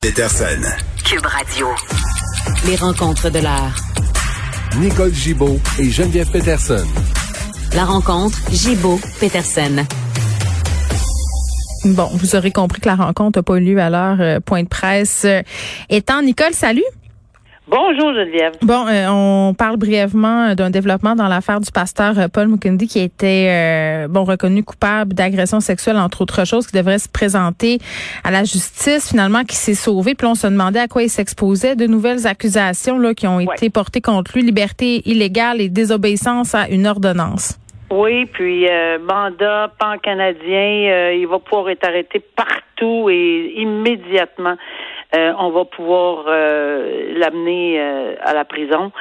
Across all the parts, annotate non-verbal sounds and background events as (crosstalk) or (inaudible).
Peterson. Cube Radio. Les rencontres de l'art. Nicole Gibaud et Geneviève Peterson. La rencontre Gibaud-Peterson. Bon, vous aurez compris que la rencontre n'a pas eu lieu à l'heure euh, point de presse. Euh, étant, Nicole, salut. Bonjour Geneviève. Bon, euh, on parle brièvement d'un développement dans l'affaire du pasteur euh, Paul Mukundi qui a été euh, bon reconnu coupable d'agression sexuelle entre autres choses, qui devrait se présenter à la justice finalement, qui s'est sauvé. Puis on se demandait à quoi il s'exposait. De nouvelles accusations là qui ont été portées contre lui, liberté illégale et désobéissance à une ordonnance. Oui, puis mandat pan-canadien, il va pouvoir être arrêté partout et immédiatement. Euh, on va pouvoir euh, l'amener euh, à la prison.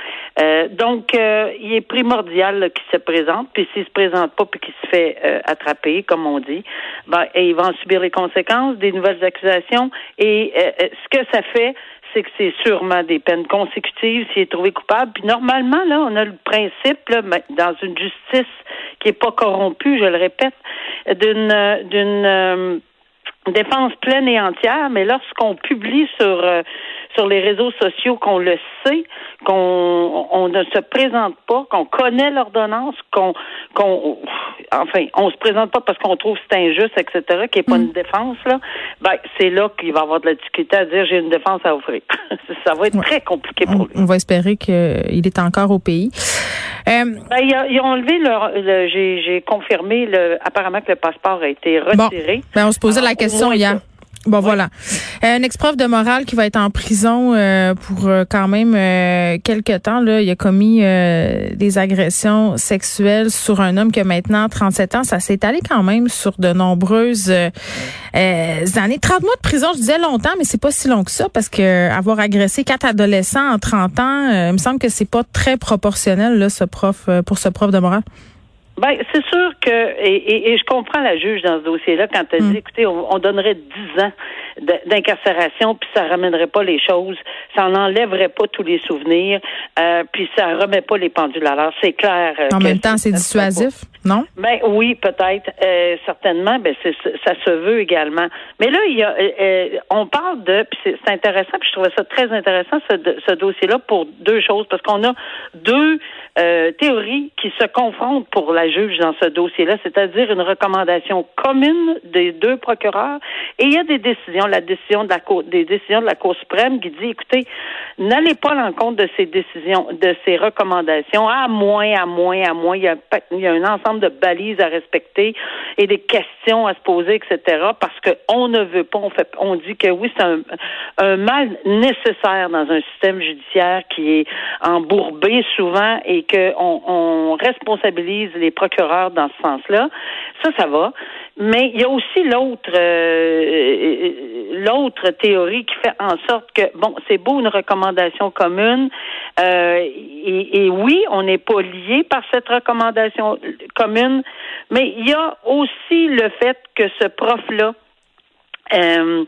donc, il est primordial qu'il se présente, puis s'il se présente pas, puis qu'il se fait attraper, comme on dit, ben, et il va en subir les conséquences des nouvelles accusations. Et ce que ça fait, c'est que c'est sûrement des peines consécutives s'il est trouvé coupable. Puis normalement, là, on a le principe, là, dans une justice qui est pas corrompue, je le répète, d'une d'une défense pleine et entière, mais lorsqu'on publie sur euh, sur les réseaux sociaux qu'on le sait, qu'on on ne se présente pas, qu'on connaît l'ordonnance, qu'on qu'on enfin on se présente pas parce qu'on trouve que c'est injuste, etc., qu'il n'y ait pas une mm. défense là, ben c'est là qu'il va avoir de la difficulté à dire j'ai une défense à offrir. (laughs) Ça va être très compliqué pour lui. On va espérer qu'il est encore au pays. Euh, ben, ils, ont enlevé leur, le, j'ai confirmé le, apparemment que le passeport a été retiré. Ben, on se posait la question hier. Bon, voilà. Un ex-prof de morale qui va être en prison euh, pour euh, quand même euh, quelques temps. Là, il a commis des agressions sexuelles sur un homme qui a maintenant 37 ans. Ça s'est étalé quand même sur de nombreuses années. 30 mois de prison, je disais longtemps, mais c'est pas si long que ça parce que avoir agressé quatre adolescents en 30 ans, il me semble que c'est pas très proportionnel là, ce prof pour ce prof de morale. Ben, c'est sûr que, et, et, je comprends la juge dans ce dossier-là quand elle dit, mm. écoutez, on, donnerait 10 ans d'incarcération, puis ça ramènerait pas les choses, ça n'enlèverait pas tous les souvenirs, euh, puis ça remet pas les pendules à l'heure. C'est clair. Euh, en même temps, c'est dissuasif, Ben oui, peut-être, euh, certainement. Ben ça se veut également. Mais là, il y a, on parle de, puis c'est intéressant, puis je trouvais ça très intéressant ce, ce dossier-là pour deux choses, parce qu'on a deux théories qui se confrontent pour la juge dans ce dossier-là, c'est-à-dire une recommandation commune des deux procureurs. Et il y a des décisions, la décision de la Cour, des décisions de la Cour suprême qui dit, écoutez, n'allez pas à l'encontre de ces décisions, de ces recommandations, à moins, à moins, à moins. Il y a, il y a un ensemble de balises à respecter et des questions à se poser, etc. Parce qu'on ne veut pas, on fait, on dit que oui, c'est un, un mal nécessaire dans un système judiciaire qui est embourbé souvent et qu'on on responsabilise les procureurs dans ce sens-là. Ça, ça va. Mais il y a aussi l'autre euh, l'autre théorie qui fait en sorte que bon, c'est beau une recommandation commune. Euh, et, oui, on n'est pas lié par cette recommandation commune, mais il y a aussi le fait que ce prof-là euh,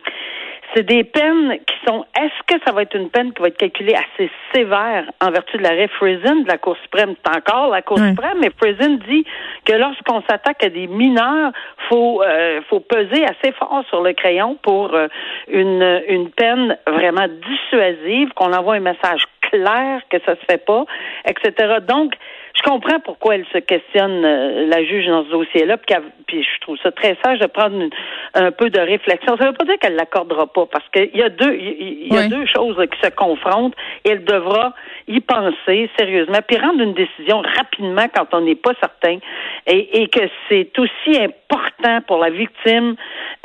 c'est des peines qui sont. Est-ce que ça va être une peine qui va être calculée assez sévère en vertu de l'arrêt Friesen de la Cour suprême? C'est encore la Cour suprême, mais Friesen dit que lorsqu'on s'attaque à des mineurs, faut euh, faut peser assez fort sur le crayon pour euh, une une peine vraiment dissuasive, qu'on envoie un message clair que ça se fait pas, etc. Donc je comprends pourquoi elle se questionne, euh, la juge, dans ce dossier-là, puis, je trouve ça très sage de prendre un peu de réflexion. Ça ne veut pas dire qu'elle l'accordera pas, parce qu'il y a deux, il y, a deux choses qui se confrontent, et elle devra y penser sérieusement, puis rendre une décision rapidement quand on n'est pas certain, et, que c'est aussi important pour la victime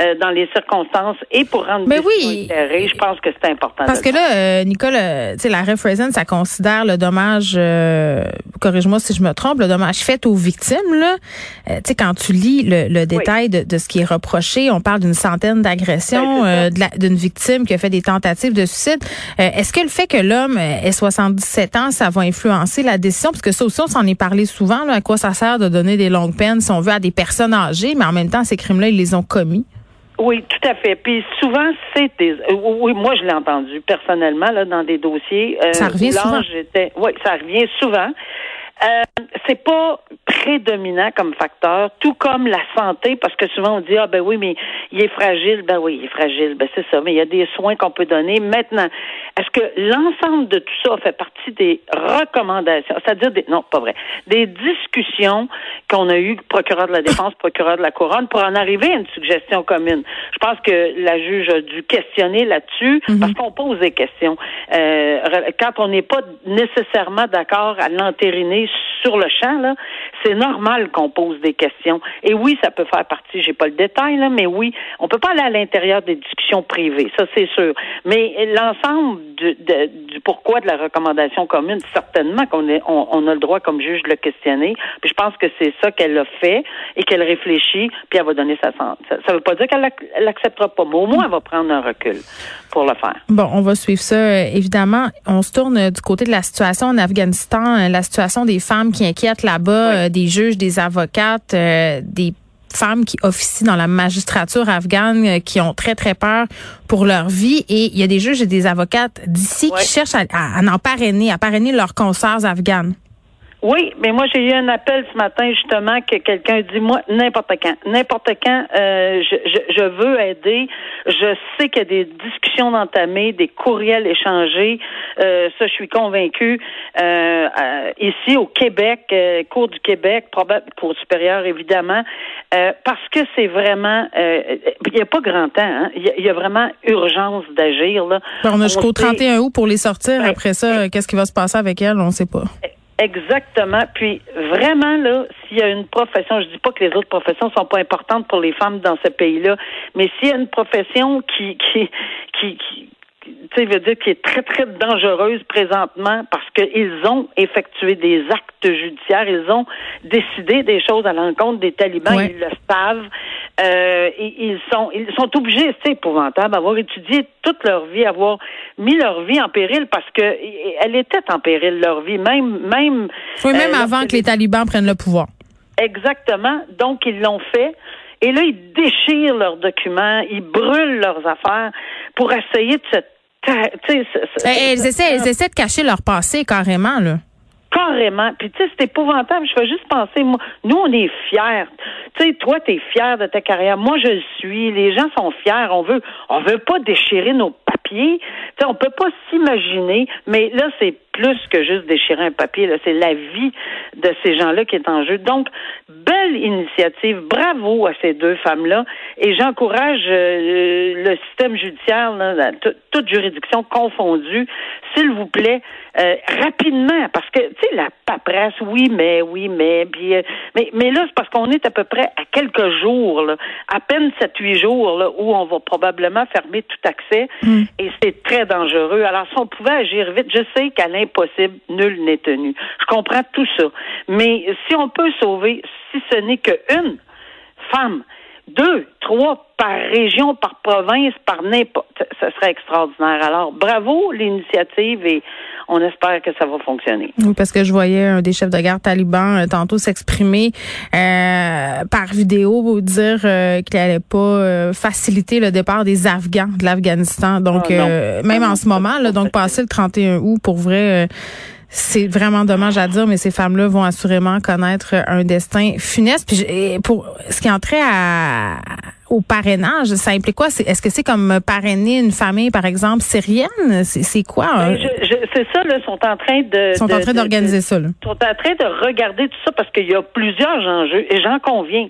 euh, dans les circonstances et pour rendre Mais oui. Je pense que c'est important. Parce que là, euh, Nicole, tu sais, la Friesen, ça considère le dommage, corrige-moi si je me trompe, le dommage fait aux victimes, là, euh, tu sais, quand tu lis le, détail de, ce qui est reproché, on parle d'une centaine d'agressions, ben, euh, d'une victime qui a fait des tentatives de suicide. Euh, est-ce que le fait que l'homme ait 77 ans, ça va influencer la décision? Parce que ça aussi, on s'en est parlé souvent, là, à quoi ça sert de donner des longues peines, si on veut, à des personnes âgées, mais en même temps, ces crimes-là, ils les ont commis. Oui, tout à fait. Puis souvent, c'est des. Oui, moi, je l'ai entendu personnellement là dans des dossiers. ça revient souvent. Oui, ça revient souvent. Euh, c'est pas prédominant comme facteur, tout comme la santé, parce que souvent on dit ah ben oui mais il est fragile, ben oui il est fragile, ben c'est ça, mais il y a des soins qu'on peut donner. Maintenant, est-ce que l'ensemble de tout ça fait partie des recommandations, c'est-à-dire des non pas vrai, des discussions qu'on a eues procureur de la défense, procureur de la couronne pour en arriver à une suggestion commune. Je pense que la juge a dû questionner là-dessus mhm. parce qu'on pose des questions. Euh, quand on n'est pas nécessairement d'accord à l'entériner case sur le champ, là, c'est normal qu'on pose des questions. Et oui, ça peut faire partie, j'ai pas le détail, là, mais oui, on peut pas aller à l'intérieur des discussions privées, ça c'est sûr. Mais l'ensemble du, pourquoi de la recommandation commune, certainement qu'on on, on, a le droit comme juge de le questionner. Puis je pense que c'est ça qu'elle a fait et qu'elle réfléchit, puis elle va donner sa. Ça, ça veut pas dire qu'elle l'acceptera pas, mais au moins elle va prendre un recul pour le faire. Bon, on va suivre ça, euh, évidemment. On se tourne euh, du côté de la situation en Afghanistan, euh, la situation des femmes qui inquiètent là-bas, des juges, des avocates, des femmes qui officient dans la magistrature afghane qui ont très, très peur pour leur vie. Et il y a des juges et des avocates d'ici qui cherchent à, à, en parrainer, à parrainer leurs consoeurs afghanes. Oui, mais moi j'ai eu un appel ce matin justement que quelqu'un dit moi n'importe quand, n'importe quand, euh, je, je, je, veux aider. Je sais qu'il y a des discussions entamées, des courriels échangés. Euh, ça, je suis convaincue. Euh, ici au Québec, euh, cours du Québec, probable cours supérieur évidemment, euh, parce que c'est vraiment, il n'y a pas grand temps. Hein? Il y, a vraiment urgence d'agir là. on a jusqu'au 31 août pour les sortir. Ben, Après ça, qu'est-ce qui va se passer avec elles On ne sait pas. Exactement. Puis vraiment là, s'il y a une profession, je dis pas que les autres professions sont pas importantes pour les femmes dans ce pays-là, mais s'il y a une profession qui qui qui, qui tu sais, veut dire qui est très, très dangereuse présentement parce qu'ils ont effectué des actes judiciaires, ils ont décidé des choses à l'encontre des talibans, ils le savent. Euh, ils sont ils sont obligés, c'est épouvantable, d'avoir étudié toute leur vie, avoir mis leur vie en péril parce que elle était en péril leur vie, même même. Oui, même euh, avant que les talibans prennent le pouvoir. Exactement. Donc ils l'ont fait. Et là, ils déchirent leurs documents, ils brûlent leurs affaires pour essayer de se. Elles essaient, elles essaient de cacher leur passé carrément, là. Carrément. Puis tu sais, c'est épouvantable. Je fais juste penser, moi, nous, on est fiers. Tu sais, toi, tu es fier de ta carrière. Moi, je le suis. Les gens sont fiers. On veut, on veut pas déchirer nos papiers. Tu sais, on peut pas s'imaginer. Mais là, c'est plus que juste déchirer un papier. Là, c'est la vie de ces gens-là qui est en jeu. Donc, belle initiative. Bravo à ces deux femmes-là. Et j'encourage euh, le système judiciaire, là, toute juridiction confondue, s'il vous plaît, euh, rapidement, parce que tu sais la paperasse, oui, mais oui, mais puis, euh, mais mais là c'est parce qu'on est à peu près à quelques jours, là, à peine sept huit jours là, où on va probablement fermer tout accès mm. et c'est très dangereux. Alors si on pouvait agir vite, je sais qu'à l'impossible nul n'est tenu. Je comprends tout ça, mais si on peut sauver, si ce n'est qu'une femme deux, trois par région, par province, par n'importe. Ce serait extraordinaire. Alors, bravo l'initiative et on espère que ça va fonctionner. Oui, parce que je voyais un des chefs de garde talibans euh, tantôt s'exprimer euh, par vidéo dire euh, qu'il n'allait pas faciliter le départ des Afghans de l'Afghanistan. Donc, ah, même en ce moment, là, donc passer le 31 août, pour vrai, c'est vraiment dommage à dire, mais ces femmes-là vont assurément connaître un destin funeste. Puis pour ce qui entrait à, au parrainage, ça implique quoi? Est-ce que c'est comme parrainer une famille, par exemple, syrienne? C'est quoi? Ben, c'est ça, là, sont en train de... sont en train d'organiser ça, là. sont en train de regarder tout ça parce qu'il y a plusieurs enjeux, et j'en conviens.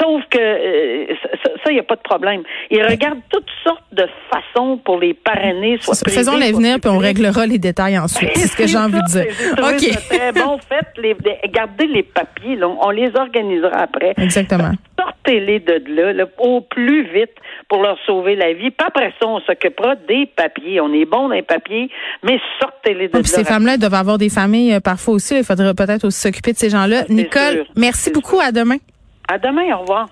Sauf que euh, ça, il n'y a pas de problème. Ils regardent toutes sortes de façons pour les parrainer, soit Faisons-les venir, puis on réglera les détails ensuite. (laughs) C'est ce que j'ai envie de dire. OK. Très bon. Faites les, gardez les papiers, là, on les organisera après. Exactement. Sortez-les de là, au plus vite pour leur sauver la vie. Puis après ça, on s'occupera des papiers. On est bon dans les papiers, mais sortez-les de là. Ces femmes-là doivent avoir des familles euh, parfois aussi. Il faudrait peut-être aussi s'occuper de ces gens-là. Nicole, merci beaucoup. À demain. À demain, au revoir.